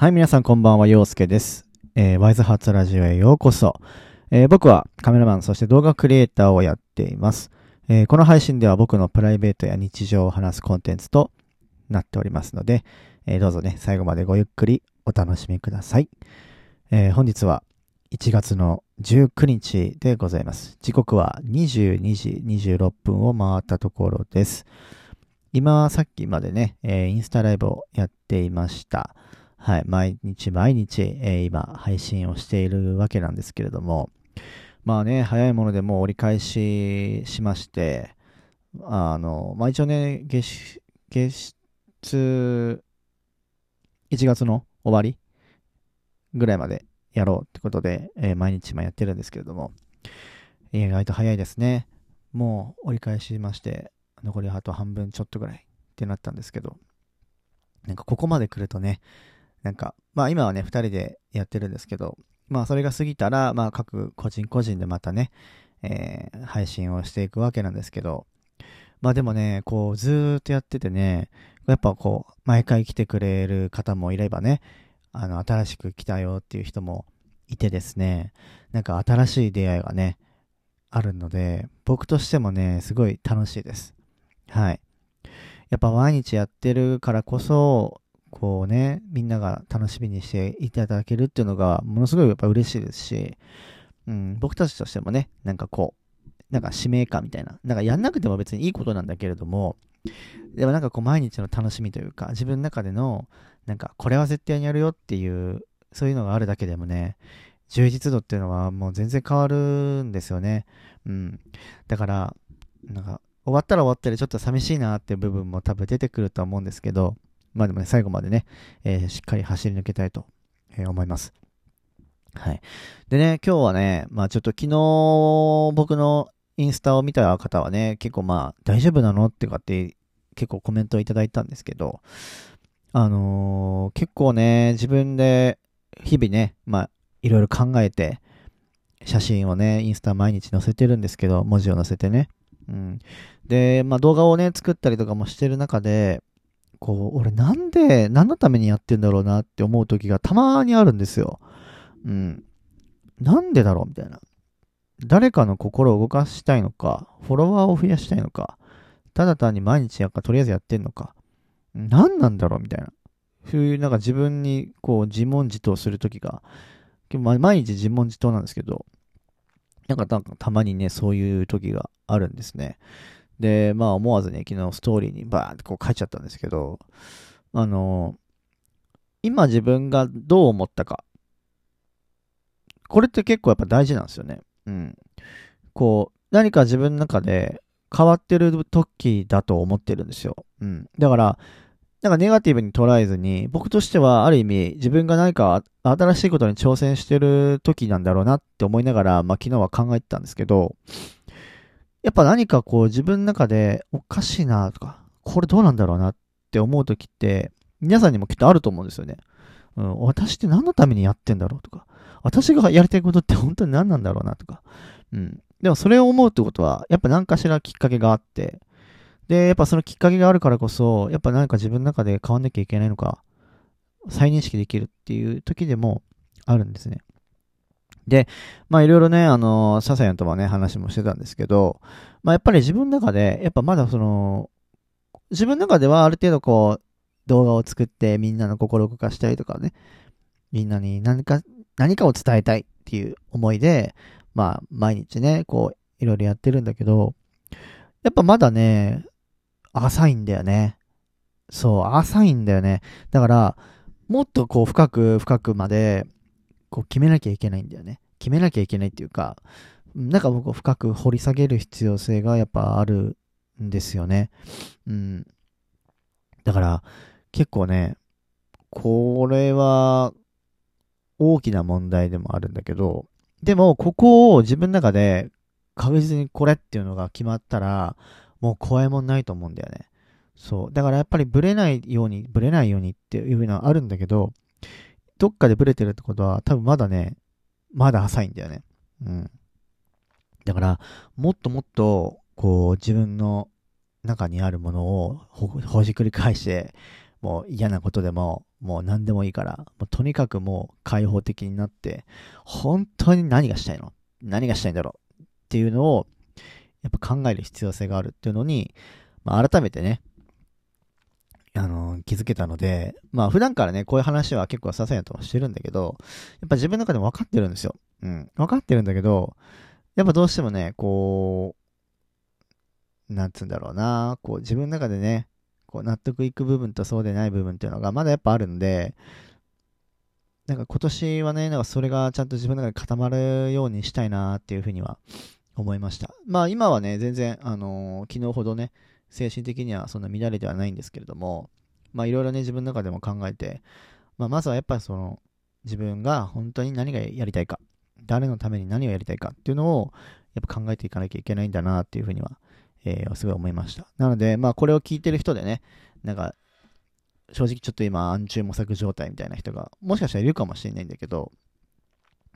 はい、皆さんこんばんは、陽介です。えーワイズハーツラジオへようこそ。えー僕はカメラマン、そして動画クリエイターをやっています。えーこの配信では僕のプライベートや日常を話すコンテンツとなっておりますので、えーどうぞね、最後までごゆっくりお楽しみください。えー本日は1月の19日でございます。時刻は22時26分を回ったところです。今、さっきまでね、えーインスタライブをやっていました。はい、毎日毎日、えー今配信をしているわけなんですけれども、まあね、早いものでもう折り返ししまして、あの、まあ一応ね、月、月、1月の終わりぐらいまでやろうってことで、えー毎日今やってるんですけれども、意外と早いですね。もう折り返しまして、残りあと半分ちょっとぐらいってなったんですけど、なんかここまで来るとね、なんか、まあ今はね、二人でやってるんですけど、まあそれが過ぎたら、まあ各個人個人でまたね、えー配信をしていくわけなんですけど、まあでもね、こうずーっとやっててね、やっぱこう、毎回来てくれる方もいればね、あの、新しく来たよっていう人もいてですね、なんか新しい出会いがね、あるので、僕としてもね、すごい楽しいです。はい。やっぱ毎日やってるからこそ、こうね、みんなが楽しみにしていただけるっていうのが、ものすごいやっぱ嬉しいですし、うん、僕たちとしてもね、なんかこう、なんか使命感みたいな、なんかやんなくても別にいいことなんだけれども、でもなんかこう毎日の楽しみというか、自分の中での、なんかこれは絶対にやるよっていう、そういうのがあるだけでもね、充実度っていうのはもう全然変わるんですよね。うん。だから、なんか、終わったら終わったでちょっと寂しいなっていう部分も多分出てくるとは思うんですけど、まあでもね、最後までね、えーしっかり走り抜けたいと、えー思います。はい。でね、今日はね、まあちょっと昨日僕のインスタを見た方はね、結構まあ大丈夫なのってかって結構コメントをいただいたんですけど、あのー結構ね、自分で日々ね、まあいろいろ考えて、写真をね、インスタ毎日載せてるんですけど、文字を載せてね。うん。で、まあ動画をね、作ったりとかもしてる中で、こう、俺なんで、何のためにやってんだろうなって思う時がたまにあるんですよ。うん。なんでだろうみたいな。誰かの心を動かしたいのか、フォロワーを増やしたいのか、ただ単に毎日やっか、とりあえずやってんのか、何なんだろうみたいな。そういうなんか自分にこう自問自答する時が、毎日自問自答なんですけど、なんかたまにね、そういう時があるんですね。で、まあ思わずね、昨日ストーリーにバーンってこう書いちゃったんですけど、あの、今自分がどう思ったか。これって結構やっぱ大事なんですよね。うん。こう、何か自分の中で変わってる時だと思ってるんですよ。うん。だから、なんかネガティブに捉えずに、僕としてはある意味自分が何か新しいことに挑戦してる時なんだろうなって思いながら、まあ昨日は考えてたんですけど、やっぱ何かこう自分の中でおかしいなとか、これどうなんだろうなって思う時って、皆さんにもきっとあると思うんですよね。うん、私って何のためにやってんだろうとか、私がやりたいことって本当に何なんだろうなとか。うん。でもそれを思うってことは、やっぱ何かしらきっかけがあって、で、やっぱそのきっかけがあるからこそ、やっぱ何か自分の中で変わんなきゃいけないのか、再認識できるっていう時でもあるんですね。で、まあいろいろね、あの、ササヤンとはね、話もしてたんですけど、まあやっぱり自分の中で、やっぱまだその、自分の中ではある程度こう、動画を作ってみんなの心を動かしたりとかね、みんなに何か、何かを伝えたいっていう思いで、まあ毎日ね、こう、いろいろやってるんだけど、やっぱまだね、浅いんだよね。そう、浅いんだよね。だから、もっとこう深く深くまで、こう決めなきゃいけないんだよね。決めなきゃいけないっていうか、なんか僕深く掘り下げる必要性がやっぱあるんですよね。うん。だから、結構ね、これは大きな問題でもあるんだけど、でもここを自分の中で確実にこれっていうのが決まったら、もう怖いもんないと思うんだよね。そう。だからやっぱりブレないように、ブレないようにっていうのはあるんだけど、どっかでブレてるってことは多分まだね、まだ浅いんだよね。うん。だから、もっともっと、こう、自分の中にあるものをほじくり返して、もう嫌なことでも、もう何でもいいから、もうとにかくもう開放的になって、本当に何がしたいの？何がしたいんだろう？っていうのを、やっぱ考える必要性があるっていうのに、まあ、改めてね、あの、気づけたので、まあ普段からね、こういう話は結構些細なとしてるんだけど、やっぱ自分の中でも分かってるんですよ。うん。分かってるんだけど、やっぱどうしてもね、こう、なんつうんだろうな、こう自分の中でね、こう納得いく部分とそうでない部分っていうのがまだやっぱあるんで、なんか今年はね、なんかそれがちゃんと自分の中で固まるようにしたいなっていうふうには思いました。まあ今はね、全然、あのー、昨日ほどね、精神的にはそんな乱れではないんですけれども、まあいろいろね、自分の中でも考えて、まあまずはやっぱりその、自分が本当に何がやりたいか、誰のために何をやりたいかっていうのを、やっぱ考えていかなきゃいけないんだなっていうふうにはえー、すごい思いました。なので、まあ、これを聞いてる人でね、なんか、正直ちょっと今、暗中模索状態みたいな人が、もしかしたらいるかもしれないんだけど、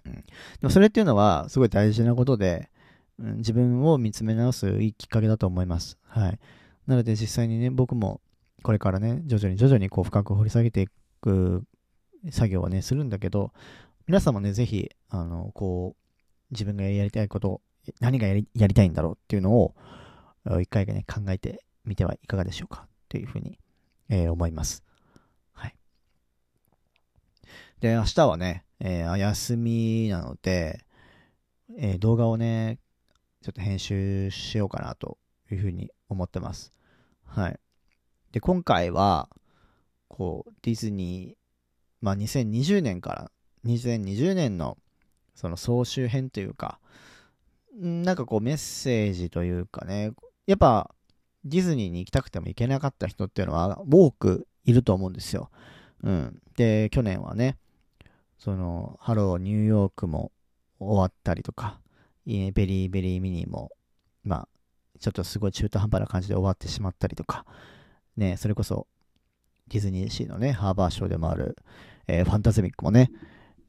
うん。でもそれっていうのは、すごい大事なことで、うん、自分を見つめ直すいいきっかけだと思います。はい。なので、実際にね、僕も、これからね、徐々に徐々にこう、深く掘り下げていく作業はね、するんだけど、皆さんもね、ぜひ、あの、こう、自分がやりたいこと、何がやりやりたいんだろうっていうのを、一回ね、考えてみてはいかがでしょうかというふうに、えー、思います。はい。で、明日はね、えー、休みなので、えー、動画をね、ちょっと編集しようかなというふうに思ってます。はい。で、今回は、こう、ディズニー、まあ、2020年から、2020年の、その総集編というか、なんかこうメッセージというかね、やっぱディズニーに行きたくても行けなかった人っていうのは多くいると思うんですよ。うん。で、去年はね、その、ハローニューヨークも終わったりとか、ベリーベリーミニも、まあ、ちょっとすごい中途半端な感じで終わってしまったりとか、ね、それこそ、ディズニーシーのね、ハーバーショーでもある、えー、ファンタズミックもね、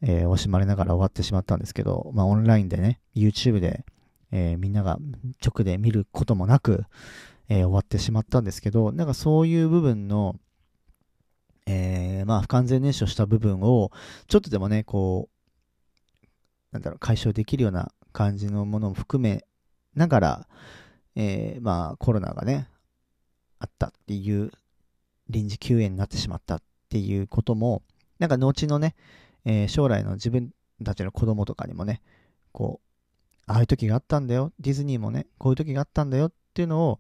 えー、惜しまれながら終わってしまったんですけど、まあ、オンラインでね、YouTube でえー、みんなが直で見ることもなく、え、終わってしまったんですけど、なんかそういう部分の、え、まあ不完全燃焼した部分を、ちょっとでもね、こう、なんだろう、解消できるような感じのものも含めながら、えー、まあコロナがね、あったっていう臨時休園になってしまったっていうことも、なんか後のね、えー、将来の自分たちの子供とかにもね、こう、ああいう時があったんだよ。ディズニーもね、こういう時があったんだよっていうのを、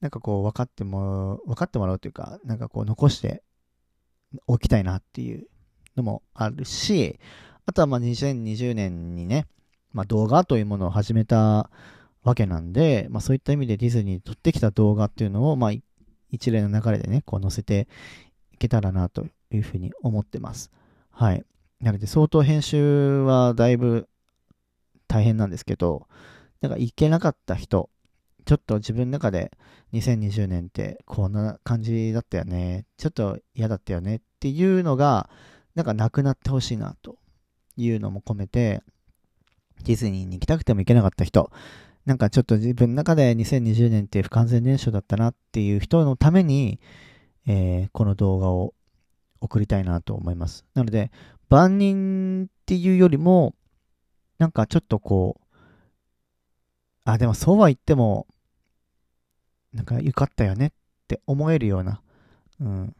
なんかこう分かっても、分かってもらうというか、なんかこう残しておきたいなっていうのもあるし、あとはまあ2020年にね、まあ動画というものを始めたわけなんで、まあそういった意味でディズニーに撮ってきた動画っていうのを、まあ一連の流れでね、こう載せていけたらなというふうに思ってます。はい。なので相当編集はだいぶ大変なんですけど、なんか行けなかった人、ちょっと自分の中で2020年ってこんな感じだったよね、ちょっと嫌だったよねっていうのが、なんかなくなってほしいなというのも込めて、ディズニーに行きたくても行けなかった人、なんかちょっと自分の中で2020年って不完全燃焼だったなっていう人のために、えー、この動画を送りたいなと思います。なので、万人っていうよりも、なんかちょっとこう、あ、でもそうは言っても、なんかよかったよねって思えるような、うん、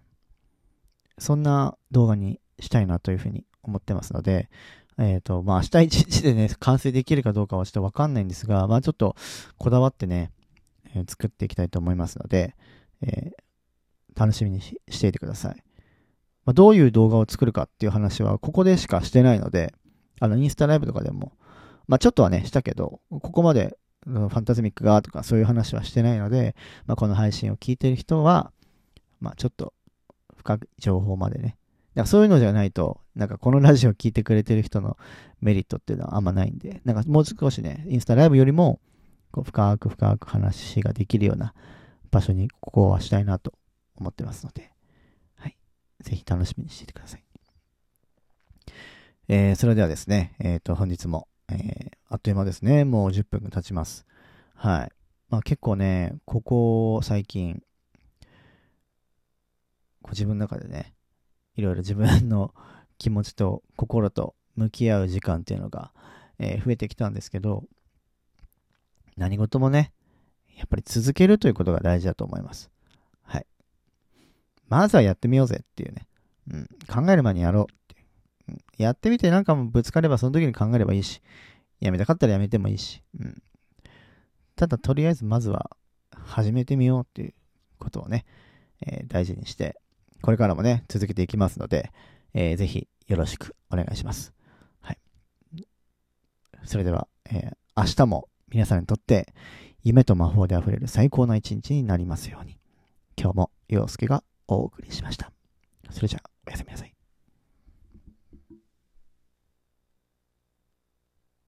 そんな動画にしたいなというふうに思ってますので、えっ、ー、と、まあ明日一日でね、完成できるかどうかはちょっとわかんないんですが、まあちょっとこだわってね、えー、作っていきたいと思いますので、えー、楽しみにしていてください。まあ、どういう動画を作るかっていう話はここでしかしてないので、あの、インスタライブとかでも、まあちょっとはね、したけど、ここまでファンタズミックがとかそういう話はしてないので、まあこの配信を聞いてる人は、まあちょっと深い情報までね。だかそういうのじゃないと、なんかこのラジオを聞いてくれてる人のメリットっていうのはあんまないんで、なんかもう少しね、インスタライブよりも、こう深く深く話ができるような場所にここはしたいなと思ってますので、はい。ぜひ楽しみにしていてください。えー、それではですね、えっ、ー、と、本日も、えー、あっという間ですね。もう10分経ちます。はい。まあ結構ね、ここ最近、こう自分の中でね、いろいろ自分の気持ちと心と向き合う時間っていうのが、えー、増えてきたんですけど、何事もね、やっぱり続けるということが大事だと思います。はい。まずはやってみようぜっていうね。うん。考える前にやろうってう。うん、やってみてなんかもぶつかればその時に考えればいいし、やめたかったらやめてもいいし。うん。ただとりあえずまずは始めてみようっていうことをね、えー、大事にして、これからもね、続けていきますので、えー、ぜひよろしくお願いします。はい。それでは、えー、明日も皆さんにとって夢と魔法で溢れる最高な一日になりますように。今日も陽介がお送りしました。それじゃあ、おやすみなさい。